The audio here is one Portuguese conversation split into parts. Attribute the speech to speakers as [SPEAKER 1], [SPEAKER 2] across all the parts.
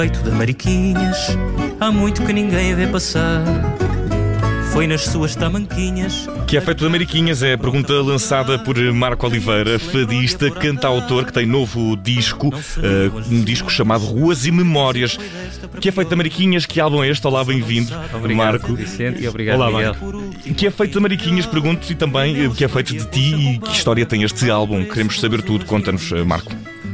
[SPEAKER 1] é feito de mariquinhas, há muito que ninguém vê passar. Foi nas suas tamanquinhas.
[SPEAKER 2] Que é feito de Ameriquinhas é a pergunta lançada por Marco Oliveira, fadista, cantautor, que tem novo disco, uh, um disco chamado Ruas e Memórias. Que é feito de Ameriquinhas, que álbum é este? Olá, bem-vindo,
[SPEAKER 3] Marco. Vicente, e obrigado,
[SPEAKER 2] Olá,
[SPEAKER 3] Miguel.
[SPEAKER 2] Marco. Que é feito de Mariquinhas, pergunto-te também o que é feito de ti e que história tem este álbum. Queremos saber tudo, conta-nos, eh, Marco.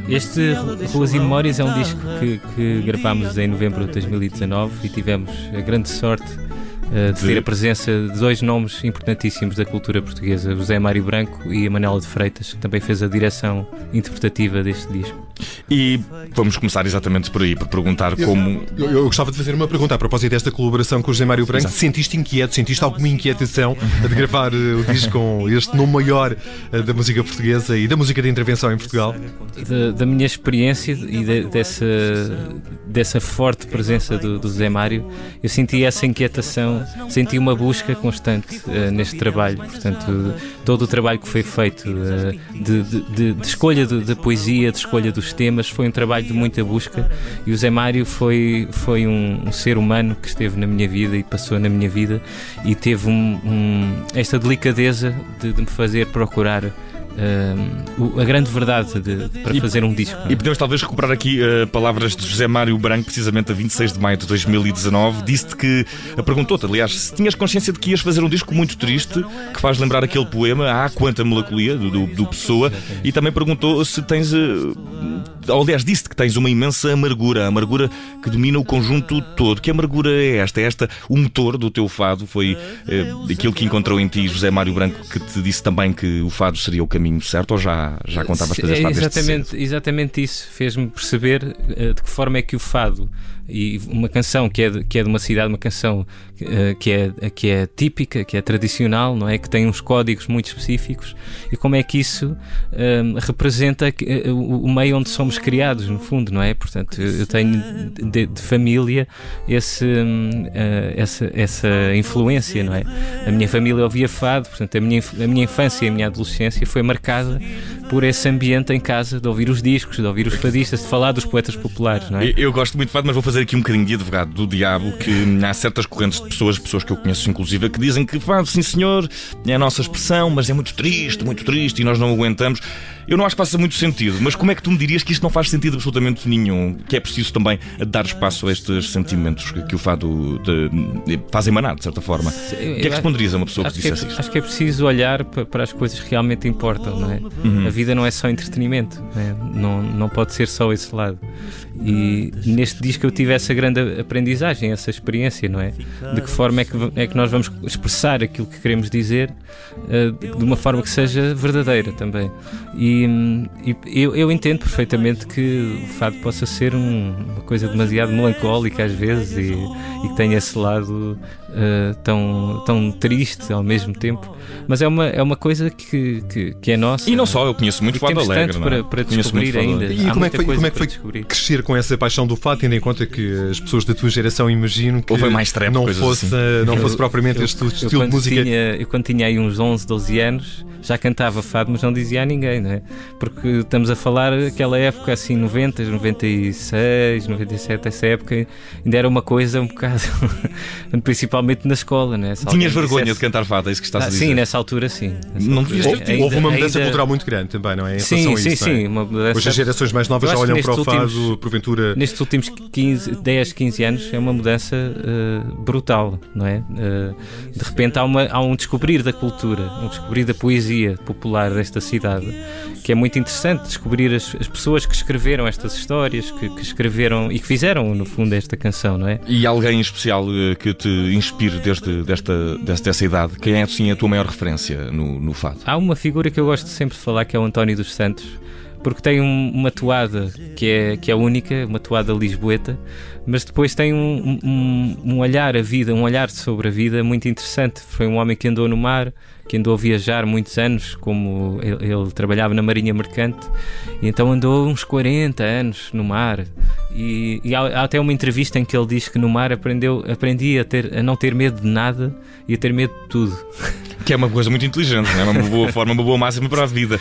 [SPEAKER 3] Este Ruas e Memórias é um disco que, que gravámos em novembro de 2019 e tivemos a grande sorte uh, de, de ter a presença de dois nomes importantíssimos da cultura portuguesa, José Mário Branco e a Manela de Freitas, que também fez a direção interpretativa deste disco.
[SPEAKER 2] E vamos começar exatamente por aí, por perguntar
[SPEAKER 4] eu,
[SPEAKER 2] como.
[SPEAKER 4] Eu, eu, gostava de fazer uma pergunta a propósito desta colaboração com o José Mário Branco. Exato. Sentiste inquieto, sentiste alguma inquietação de gravar uh, o disco com este nome maior uh, da música portuguesa e da música de intervenção em Portugal?
[SPEAKER 3] Da, da minha experiência e de, dessa, dessa forte presença do, do José Mário, eu senti essa inquietação, senti uma busca constante uh, neste trabalho. Portanto, todo o trabalho que foi feito de, de, de, escolha de, poesia, de escolha dos temas, foi um trabalho de muita busca e o Zé Mário foi, foi um, um ser humano que esteve na minha vida e passou na minha vida e teve um, um, esta delicadeza de, de me fazer procurar uh, a grande verdade de, para e, fazer um disco.
[SPEAKER 2] E podemos talvez recuperar aqui uh, palavras de José Mário Branco, precisamente a 26 de maio de 2019. Disse-te que, uh, perguntou-te, aliás, se tinhas consciência de que ias fazer um disco muito triste, que faz lembrar aquele poema Há Quanta Melancolia, do, do, do Pessoa, e também perguntou se tens. Uh, aliás, disse-te que tens uma imensa amargura, a amargura que domina o conjunto todo. Que amargura é esta? É esta o motor do teu fado? Foi aquilo que encontrou em ti, José Mário Branco, que te disse também que o fado seria o caminho caminho certo ou já, já contavas fazer
[SPEAKER 3] parte exatamente, exatamente isso fez-me perceber uh, de que forma é que o fado e uma canção que é de, que é de uma cidade, uma canção uh, que, é, que é típica, que é tradicional, não é? Que tem uns códigos muito específicos e como é que isso uh, representa uh, o meio onde somos criados, no fundo, não é? Portanto, eu tenho de, de família esse, essa, essa influência, não é? A minha família ouvia fado, portanto, a minha, a minha infância e a minha adolescência foi marcada por esse ambiente em casa, de ouvir os discos, de ouvir os fadistas, de falar dos poetas populares, não é?
[SPEAKER 2] Eu, eu gosto muito de fado, mas vou fazer fazer aqui um bocadinho de advogado do diabo, que há certas correntes de pessoas, pessoas que eu conheço inclusive, que dizem que, sim senhor, é a nossa expressão, mas é muito triste, muito triste e nós não aguentamos. Eu não acho que faça muito sentido, mas como é que tu me dirias que isto não faz sentido absolutamente nenhum? Que é preciso também dar espaço a estes sentimentos que o fado de, de, faz emanar, de certa forma. O que é que responderias a uma pessoa que dissesse
[SPEAKER 3] que
[SPEAKER 2] é, isto?
[SPEAKER 3] Acho que é preciso olhar para as coisas que realmente importam, não é? Uhum. A vida não é só entretenimento, não, é? não, não pode ser só esse lado. E neste disco eu tive essa grande aprendizagem, essa experiência, não é? De que forma é que, é que nós vamos expressar aquilo que queremos dizer uh, de uma forma que seja verdadeira também. E e, eu, eu, entendo perfeitamente que o fado possa ser um, uma coisa demasiado melancólica às vezes e, e que tenha esse lado uh, tão, tão triste ao mesmo tempo, mas é uma, é uma coisa que, que, que é nossa.
[SPEAKER 2] E não só, eu conheço muito fado alegre.
[SPEAKER 3] Para, para descobrir ainda.
[SPEAKER 4] E como é, que foi, como é que foi crescer com essa paixão do fado, tendo em conta que as pessoas da tua geração imagino que
[SPEAKER 2] Ou mais trap,
[SPEAKER 4] não, fosse,
[SPEAKER 2] assim.
[SPEAKER 4] não fosse propriamente eu, este eu, estilo
[SPEAKER 3] de
[SPEAKER 4] música?
[SPEAKER 3] Tinha, eu quando tinha aí uns 11, 12 anos já cantava fado, mas não dizia a ninguém, não é? Porque estamos a falar aquela época assim, 90, 96, 97, essa época ainda era uma coisa um bocado, principalmente na escola, né?
[SPEAKER 2] Tinhas vergonha dissesse... de cantar fado, é isso que estás
[SPEAKER 3] ah,
[SPEAKER 2] a dizer?
[SPEAKER 3] Sim, nessa altura sim. Nessa
[SPEAKER 2] não
[SPEAKER 3] altura,
[SPEAKER 2] ter
[SPEAKER 4] ainda, Houve uma mudança ainda... cultural muito grande também, não é? Em
[SPEAKER 3] sim,
[SPEAKER 4] sim,
[SPEAKER 3] isso, sim.
[SPEAKER 4] É?
[SPEAKER 3] Uma mudança...
[SPEAKER 4] Hoje as gerações mais novas já olham para o fado, últimos, porventura.
[SPEAKER 3] Nestes últimos 15, 10, 15 anos é uma mudança uh, brutal, não é? Uh, de repente há, uma, há um descobrir da cultura, um descobrir da poesia popular desta cidade, que é muito interessante descobrir as, as pessoas que escreveram estas histórias, que, que, escreveram e que fizeram, no fundo, esta canção, não é?
[SPEAKER 2] E alguém especial eh, que te inspire desde desta, desta, dessa idade? Quem é, assim, a tua maior referência no, no fado?
[SPEAKER 3] Há uma figura que eu gosto sempre de falar, que é o António dos Santos, porque tem um, uma toada que é, que é única, uma toada lisboeta, mas depois tem um, um, um, olhar a vida, um olhar sobre a vida muito interessante. Foi um homem que andou no mar, que andou a viajar muitos anos, como ele, ele trabalhava na Marinha Mercante, e então andou uns 40 anos no mar. E, e há, há, até uma entrevista em que ele diz que no mar aprendeu, aprendi a, ter, a não ter medo de nada e a ter medo de tudo.
[SPEAKER 2] Que é uma coisa muito inteligente, é uma boa forma, uma boa máxima para a vida.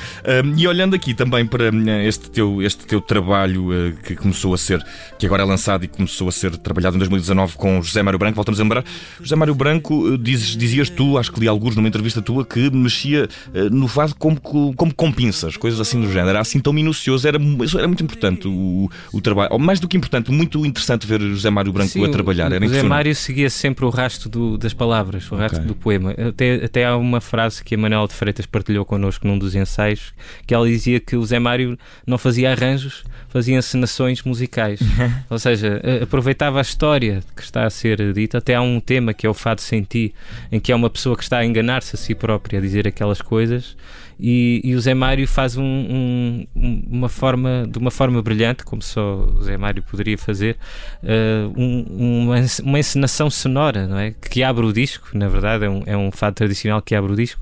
[SPEAKER 2] e olhando aqui também para este teu, este teu trabalho uh, que começou a ser, que agora é lançado e começou a ser trabalhado em 2019 com José Mário Branco, voltamos a lembrar. José Mário Branco, uh, dizes, dizias tu, acho que li alguns numa entrevista tua, que mexia uh, no fado como, como com pinças, coisas assim do género. Era assim tão minucioso, era, era muito importante o, o trabalho. Ou mais do que importante, muito interessante ver José Mário Branco Sim, a trabalhar. Era
[SPEAKER 3] José Mário seguia sempre o rastro do, das palavras, o rastro okay. do poema. Até, até há uma frase que a Manuel de Freitas partilhou connosco num dos ensaios, que ela dizia que o Zé Mário não fazia arranjos, fazia encenações musicais. Ou seja, aproveitava a história que está a ser dita. Até há um tema que é o Fado Sem Ti, em que é uma pessoa que está a enganar-se a si própria, a dizer aquelas coisas e, e o Zé Mário faz um, um, uma forma, de uma forma brilhante, como só o Zé Mário poderia fazer, uh, um, uma, uma encenação sonora, não é? Que abre o disco, na verdade, é um, é um fado tradicional que abre o disco,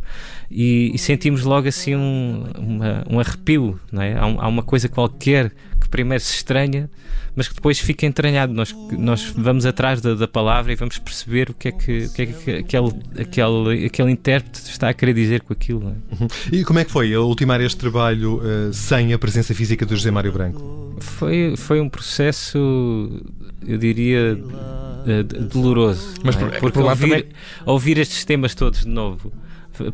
[SPEAKER 3] e, e sentimos logo assim um, uma, um arrepio, não é? Há, há uma coisa qualquer que primeiro se estranha, mas que depois fica entranhado. Nós, nós vamos atrás da, da palavra e vamos perceber o que é que, o que, é que aquele, aquele, aquele intérprete está a querer dizer com aquilo. É?
[SPEAKER 4] Uhum. E como é que foi a ultimar este trabalho uh, sem a presença física do José Mário Branco?
[SPEAKER 3] Foi, foi um processo, eu diria, uh, doloroso. Mas é? porque ouvir, também... ouvir estes temas todos de novo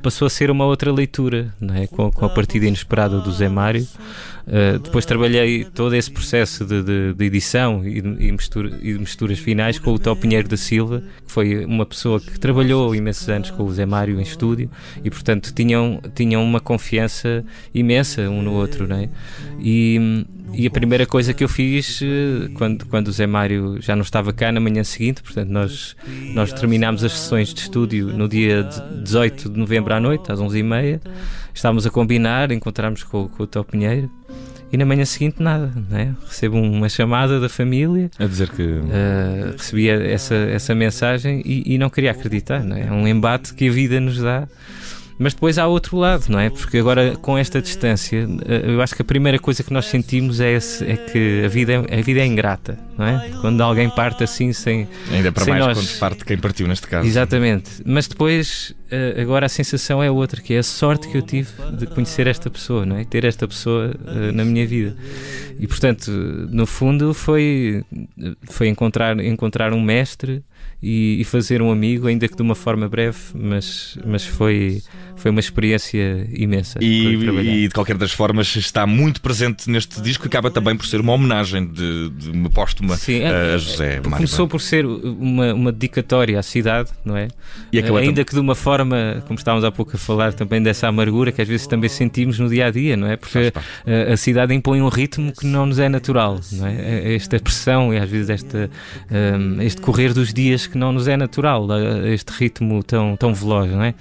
[SPEAKER 3] passou a ser uma outra leitura, não é? com, com a partida inesperada do Zé Mário. Uh, depois trabalhei todo esse processo de, de, de edição e, e, mistura, e misturas finais com o Tó Pinheiro da Silva, que foi uma pessoa que trabalhou imensos anos com o Zé Mário em estúdio e, portanto, tinham, tinham uma confiança imensa um no outro. Não é? E, e a primeira coisa que eu fiz eh, quando, quando o Zé Mário já não estava cá na manhã seguinte, portanto, nós, nós terminámos as sessões de estúdio no dia 18 de novembro à noite, às 11h30. Estávamos a combinar, encontramos com, com o Tó Pinheiro e na manhã seguinte nada, né? recebo uma chamada da família
[SPEAKER 2] a dizer que uh,
[SPEAKER 3] recebia essa, essa mensagem e, e não queria acreditar, não é? é um embate que a vida nos dá mas depois há outro lado, não é? Porque agora, com esta distância, eh, eu acho que a primeira coisa que nós sentimos é, esse, é que a vida é, a vida é ingrata, não é? Quando alguém parte assim sem.
[SPEAKER 2] Ainda para
[SPEAKER 3] sem
[SPEAKER 2] mais
[SPEAKER 3] nós...
[SPEAKER 2] quando parte quem partiu, neste caso.
[SPEAKER 3] Exatamente. Mas depois, eh, agora a sensação é outra, que é a sorte que eu tive de conhecer esta pessoa, não é? Ter esta pessoa uh, na minha vida. E portanto, no fundo, foi, foi encontrar, encontrar um mestre e, e, fazer um amigo, ainda que de uma forma breve, mas, mas foi, foi uma experiência imensa.
[SPEAKER 2] E, e, de qualquer das formas está muito presente neste disco, acaba também por ser uma homenagem de, de uma póstuma Sim, a José Mário.
[SPEAKER 3] Começou por ser uma, uma dedicatória à cidade, não é? ainda que de uma forma, como estávamos há pouco a falar, também dessa amargura que às vezes também sentimos no dia a dia, não é? Porque a, a, cidade impõe um ritmo que não nos é natural, não é? é, é esta pressão e às vezes esta, um, este correr dos dias que não nos é natural, este ritmo tão, tão veloz, não é?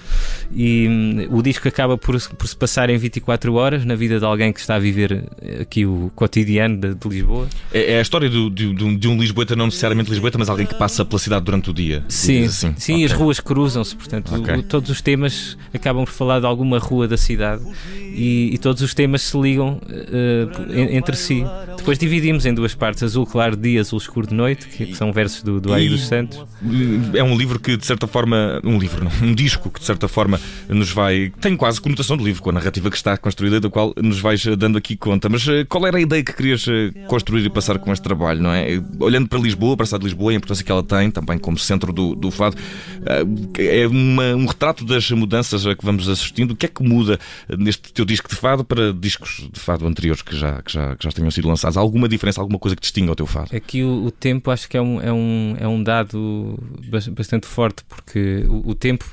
[SPEAKER 3] E hum, o disco acaba por, por se passar em 24 horas na vida de alguém que está a viver aqui o cotidiano de, de Lisboa.
[SPEAKER 2] É, é, a história do, de, de, um, Lisboeta, não necessariamente Lisboeta, mas alguém que passa pela cidade durante o dia.
[SPEAKER 3] Sim, assim. sim okay. as ruas cruzam-se, portanto, okay. o, todos os temas acabam por falar de alguma rua da cidade e, e todos os temas se ligam uh, entre si. Depois dividimos em duas partes, azul claro de dia, azul escuro de noite, que são versos do, do Aí dos Santos
[SPEAKER 2] é um livro que, de certa forma, um livro, não, um disco que, de certa forma, nos vai. tem quase conotação de livro, com a narrativa que está construída, da qual nos vais dando aqui conta. Mas eh, qual era a ideia que querias eh, construir e passar com este trabalho, não é? Olhando para Lisboa, para a cidade de Lisboa, a importância que ela tem, também como centro do, do fado, eh, é uma, um retrato das mudanças a que vamos assistindo. O que é que muda neste teu disco de fado para discos de fado anteriores que já, que já, que já tenham sido lançados? Há alguma diferença, alguma coisa que distinga o teu fado?
[SPEAKER 3] Aqui o, o tempo acho que é um, é um, é um dado bastante forte, porque o, o tempo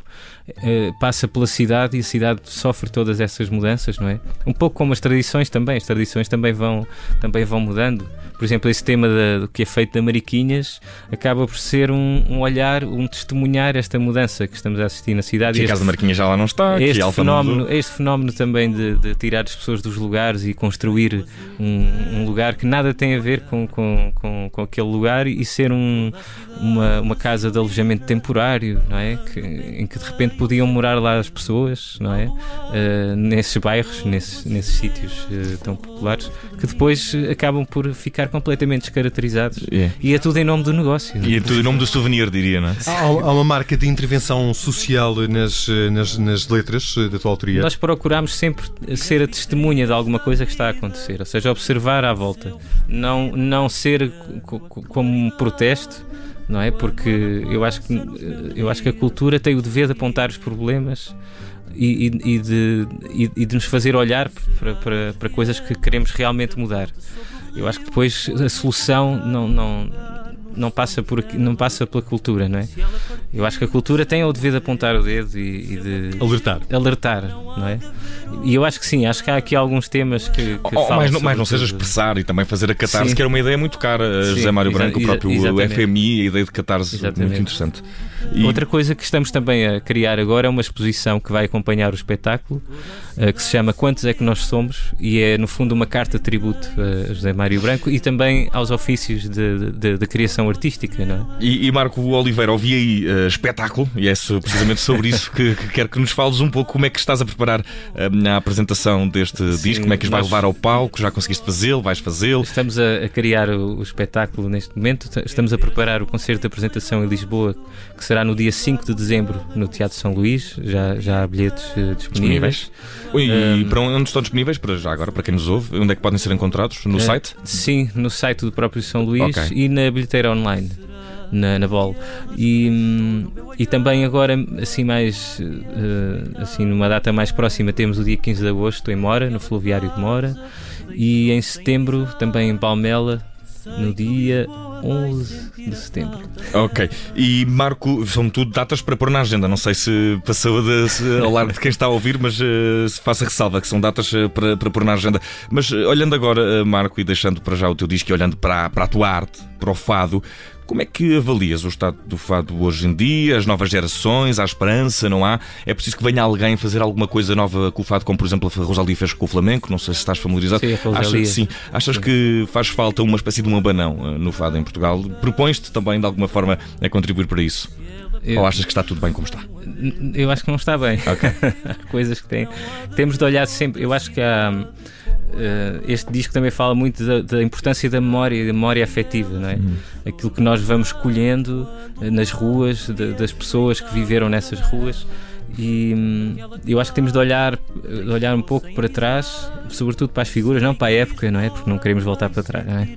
[SPEAKER 3] passa pela cidade e a cidade sofre todas essas mudanças, não é? Um pouco como as tradições também, as tradições também vão, também vão mudando. Por exemplo, esse tema da, do que é feito da Mariquinhas acaba por ser um, um, olhar, um testemunhar esta mudança que estamos a assistir na cidade.
[SPEAKER 2] Que a casa de Mariquinhas já lá não está.
[SPEAKER 3] Este, fenómeno, este fenómeno também de, de, tirar as pessoas dos lugares e construir um, um lugar que nada tem a ver com, com, com, com aquele lugar e ser um, uma, uma casa de alojamento temporário, não é? Que, em que de repente podiam morar lá as pessoas, não é? Uh, nesses bairros, nesses, nesses sítios uh, tão populares, que depois acabam por ficar completamente descaracterizados. Yeah. E é tudo em nome do negócio.
[SPEAKER 2] E é tudo em nome do souvenir, diria, não é?
[SPEAKER 4] Há, há uma marca de intervenção social nas, nas, nas letras da tua autoria?
[SPEAKER 3] Nós procuramos sempre ser a testemunha de alguma coisa que está a acontecer, ou seja, observar à volta. Não, não ser como um protesto, não é? Porque eu acho que, eu acho que a cultura tem o dever de apontar os problemas e, e, de, e, de nos fazer olhar para, para, para coisas que queremos realmente mudar. Eu acho que depois a solução não, não, não passa por não passa pela cultura, não é? Eu acho que a cultura tem o dever de apontar o dedo e, e de
[SPEAKER 4] alertar,
[SPEAKER 3] alertar, não é? E eu acho que sim, acho que há aqui alguns temas que, que
[SPEAKER 2] oh, mais, não, mais não seja expressar e também fazer a catarse, sim. que era uma ideia muito cara, sim, José Mário Branco, o próprio exatamente. FMI, a ideia de catarse exatamente. muito interessante.
[SPEAKER 3] E... Outra coisa que estamos também a criar agora é uma exposição que vai acompanhar o espetáculo, uh, que se chama Quantos é que nós somos e é no fundo uma carta de tributo a José Mário Branco e também aos ofícios de, de, de criação artística, não é?
[SPEAKER 2] E, e Marco Oliveira, ouvi aí uh, espetáculo e é precisamente sobre isso que, que quero que nos fales um pouco como é que estás a preparar uh, a apresentação deste Sim, disco, como é que os vais levar ao palco, já conseguiste fazê-lo, vais fazê-lo?
[SPEAKER 3] Estamos a, a criar o, o espetáculo neste momento, estamos a preparar o concerto de apresentação em Lisboa, que será no dia 5 de dezembro no Teatro São Luís. Já, já há bilhetes uh, disponíveis.
[SPEAKER 2] disponíveis. E um, para onde estão disponíveis? Para já agora, para quem nos ouve, onde é que podem ser encontrados? No uh, site?
[SPEAKER 3] Sim, no site do próprio São Luís okay. e na bilheteira online. Na, na BOL e, hum, e também agora assim mais uh, assim numa data mais próxima temos o dia 15 de agosto em Mora, no Fluviário de Mora e em setembro também em Palmela no dia 11 de setembro.
[SPEAKER 2] Ok. E Marco, são tudo datas para pôr na agenda. Não sei se passou de, se, ao largo de quem está a ouvir, mas uh, se faça ressalva que são datas uh, para, para pôr na agenda. Mas uh, olhando agora, Marco, e deixando para já o teu disco e olhando para, para a tua arte, para o fado, como é que avalias o estado do fado hoje em dia, as novas gerações, a esperança, não há? É preciso que venha alguém fazer alguma coisa nova com o fado, como por exemplo a Rosalia fez com o flamenco, não sei se estás familiarizado.
[SPEAKER 3] Sim, a Achas,
[SPEAKER 2] sim, achas que faz falta uma espécie de um abanão eh, no fado em Portugal? Propões-te também de alguma forma a contribuir para isso? Eu, Ou achas que está tudo bem como está?
[SPEAKER 3] Eu acho que não está bem. Okay. Coisas que tem, temos de olhar sempre. Eu acho que há este disco também fala muito da, da, importância da memória, da memória afetiva, não é? Aquilo que nós vamos colhendo uh, nas ruas, de, das pessoas que viveram nessas ruas. E hum, eu acho que temos de olhar, de olhar um pouco para trás, sobretudo para as figuras, não para a época, não é? Porque não queremos voltar para trás, não é?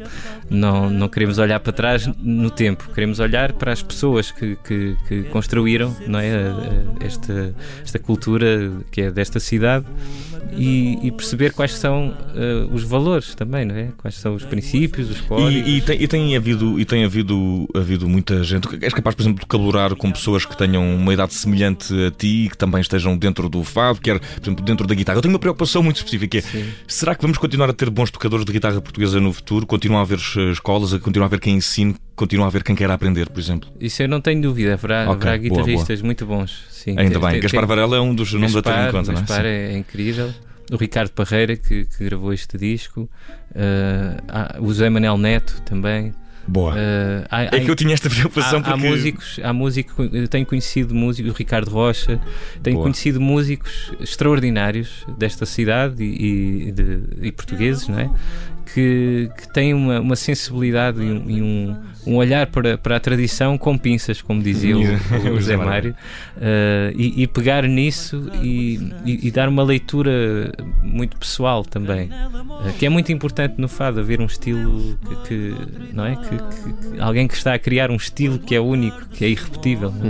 [SPEAKER 3] Não, não queremos olhar para trás no tempo, queremos olhar para as pessoas que, que, que construíram, não é? Esta, esta cultura que é desta cidade e, e perceber quais são uh, os valores também, não é? Quais são os princípios, os códigos.
[SPEAKER 2] E, e, tem, e tem, havido, e tem havido, havido muita gente. És capaz, por exemplo, de colaborar com pessoas que tenham uma idade semelhante a ti e que também estejam dentro do fado, quer, por exemplo, dentro da guitarra. Eu tenho uma preocupação muito específica. É, será que vamos continuar a ter bons tocadores de guitarra portuguesa no futuro? Continuar a haver eh, escolas, a continuar a haver quem ensine, continuar a ver quem quer aprender, por exemplo?
[SPEAKER 3] Isso eu não tenho dúvida. Haverá, okay, haverá guitarristas boa, boa. muito bons. Sim,
[SPEAKER 2] Ainda bem. Tem, Gaspar Varela é um dos nomes a ter em conta,
[SPEAKER 3] não é? Gaspar é, incrível o Ricardo Parreira, que, que gravou este disco, uh, o José Manel Neto também.
[SPEAKER 2] Boa. Uh, há, é que eu tinha esta preocupação
[SPEAKER 3] há,
[SPEAKER 2] porque...
[SPEAKER 3] há músicos, há músicos, eu tenho conhecido músicos, o Ricardo Rocha, tenho Boa. conhecido músicos extraordinários desta cidade e, e, de, e portugueses, não é? que, que tem uma, uma sensibilidade e um, e um, um, olhar para, para a tradição com pinças, como dizia o, o Zé Mário, uh, e, e, pegar nisso e, e, dar uma leitura muito pessoal também, uh, que é muito importante no fado, haver um estilo que, que não é? Que, que, alguém que está a criar um estilo que é único, que é irrepetível.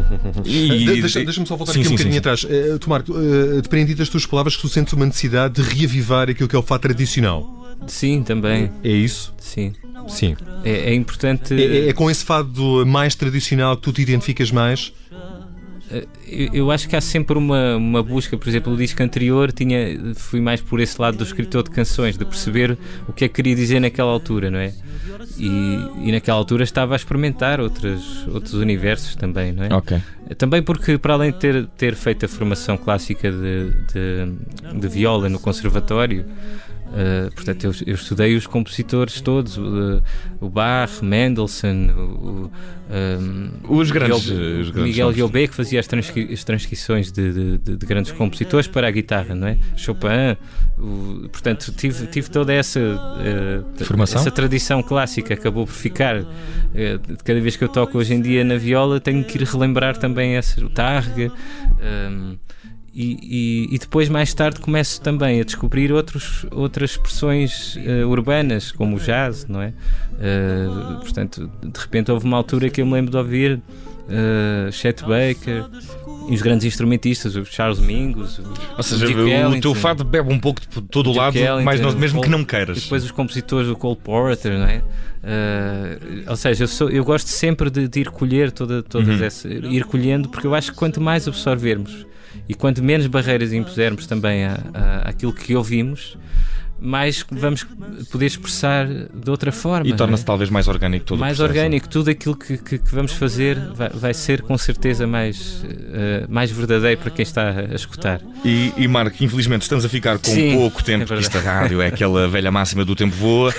[SPEAKER 4] E, Deixa-me deixa só voltar sim, aqui um sim, bocadinho sim. atrás. Uh, Tomar, uh, das tuas palavras, que tu sentes uma necessidade de reavivar aquilo que é o fado tradicional.
[SPEAKER 3] Sim, também.
[SPEAKER 4] É isso?
[SPEAKER 3] Sim.
[SPEAKER 4] Sim.
[SPEAKER 3] É, é importante.
[SPEAKER 4] É, é, é, com esse fado mais tradicional que tu te identificas mais?
[SPEAKER 3] Eh, eu, eu acho que há sempre uma, uma busca, por exemplo, o disco anterior tinha, fui mais por esse lado do escritor de canções, de perceber o que é que queria dizer naquela altura, não é? E, e naquela altura estava a experimentar outros, outros universos também, não é?
[SPEAKER 2] Ok.
[SPEAKER 3] Também porque, para além de ter, ter feito a formação clássica de, de, de viola no conservatório, Uh, portanto, eu, eu, estudei os compositores todos, uh, o Bach, Mendelssohn, o,
[SPEAKER 2] um, os grandes, Miguel,
[SPEAKER 3] os grandes Miguel que fazia as, transcri as transcrições de, de, de, de, grandes compositores para a guitarra, não é? Chopin, o, portanto, tive, tive toda essa, uh,
[SPEAKER 2] Formação?
[SPEAKER 3] essa tradição clássica, acabou por ficar. cada vez que eu toco hoje em dia na viola, tenho que ir relembrar também essa, o Targa. Um, e, e, e, depois, mais tarde, começo também a descobrir outros, outras expressões uh, urbanas, como o jazz, não é? Uh, portanto, de repente houve uma altura que eu me lembro de ouvir uh, Chet Baker e os grandes instrumentistas, o Charles Mingus, o,
[SPEAKER 2] Ou seja, o, o teu fado bebe um pouco de todo o lado, mas não, mesmo que não queiras.
[SPEAKER 3] E depois os compositores do Cole Porter, não é? Uh, ou seja, eu, sou, eu gosto sempre de, de ir colher toda, todas uhum. essa, ir colhendo, porque eu acho que quanto mais absorvermos e quanto menos barreiras impusermos também a, a, àquilo que ouvimos, mais vamos poder expressar de outra forma.
[SPEAKER 2] E torna-se é? talvez mais orgânico todo
[SPEAKER 3] Mais orgânico, tudo aquilo que, que, que vamos fazer vai, vai, ser com certeza mais, uh, mais verdadeiro para quem está a escutar.
[SPEAKER 2] E, e Marco, infelizmente estamos a ficar com Sim, pouco tempo, é porque esta rádio é aquela velha máxima do tempo voa,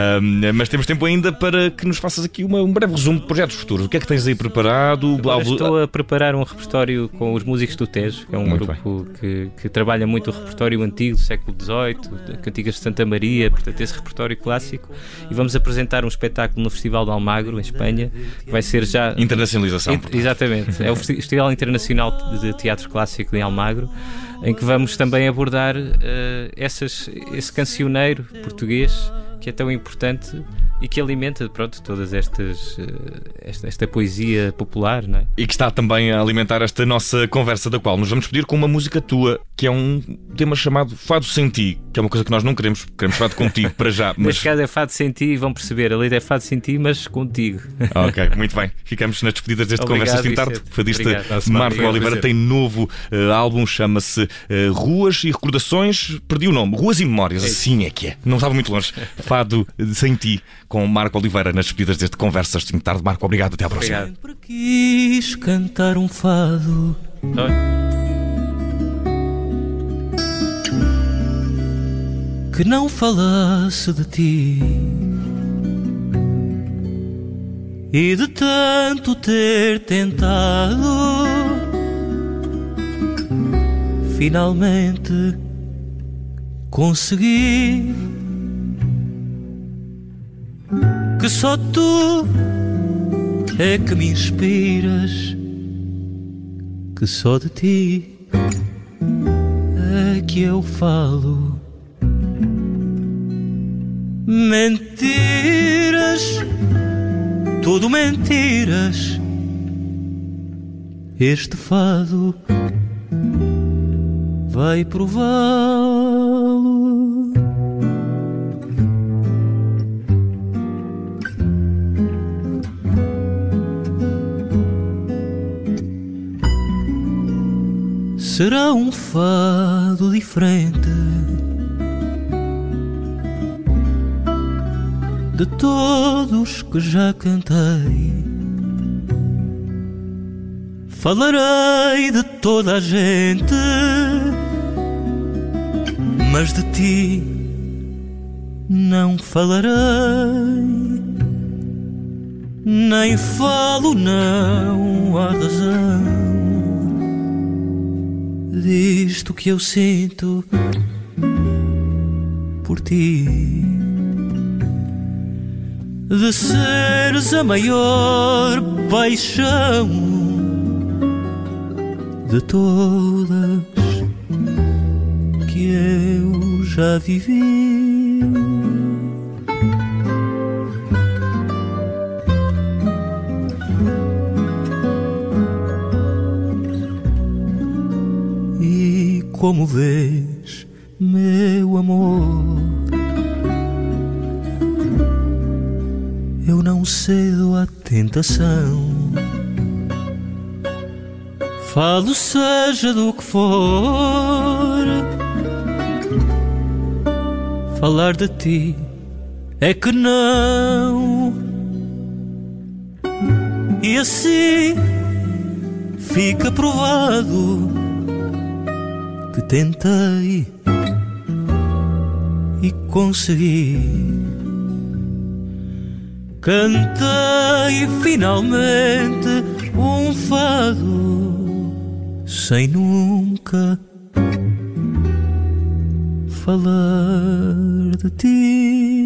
[SPEAKER 2] mas temos tempo ainda para que nos faças aqui uma, um breve resumo de projetos futuros. O que é que tens aí preparado?
[SPEAKER 3] Agora estou a preparar um repertório com os músicos do Tejo, que é um muito grupo que, que, trabalha muito o repertório antigo do século XVIII, cantigas de Santa Maria, portanto, esse repertório clássico. E vamos apresentar um espetáculo no Festival de Almagro, em Espanha, que vai ser já.
[SPEAKER 2] Internacionalização.
[SPEAKER 3] exatamente. É o Festival Internacional de Teatro Clássico em Almagro, em que vamos também abordar uh, essas, esse cancioneiro português que é tão importante e que alimenta pronto, todas estas eh, esta, esta, poesia popular, não é?
[SPEAKER 2] E que está também a alimentar esta nossa conversa, da qual nos vamos pedir com uma música tua, que é um tema chamado Fado Sem Ti, que é uma coisa que nós não queremos, queremos fado contigo para já.
[SPEAKER 3] Mas... Neste caso é Fado Sem Ti, vão perceber, a letra é Fado Sem Ti, mas contigo.
[SPEAKER 2] Ok, muito bem. Ficamos nas despedidas deste Conversas de Tarde. Fadista Marco Oliveira tem novo uh, álbum, chama-se uh, Ruas e Recordações, perdi o nome, Ruas e Memórias, é assim é que é. Não estava muito longe. Fado Sem Ti com Marco Oliveira nas despedidas deste Conversas de Tarde. Marco, obrigado. Até à próxima.
[SPEAKER 1] Obrigado. quis cantar um fado. Que não falasse de ti e de tanto ter tentado, finalmente consegui que só tu é que me inspiras, que só de ti é que eu falo. Mentiras, tudo mentiras. Este fado vai prová-lo. Será um fado diferente de todos que já cantei. Falarei de toda a gente, mas de ti não falarei. Nem falo, não há razão disto que eu sinto por ti. De seres a maior paixão de todas que eu já vivi. Como vês, meu amor. Eu não cedo à tentação. Falo seja do que for. Falar de ti é que não. E assim fica provado que tentei
[SPEAKER 3] e consegui. Cantei finalmente um fado sem nunca falar de ti.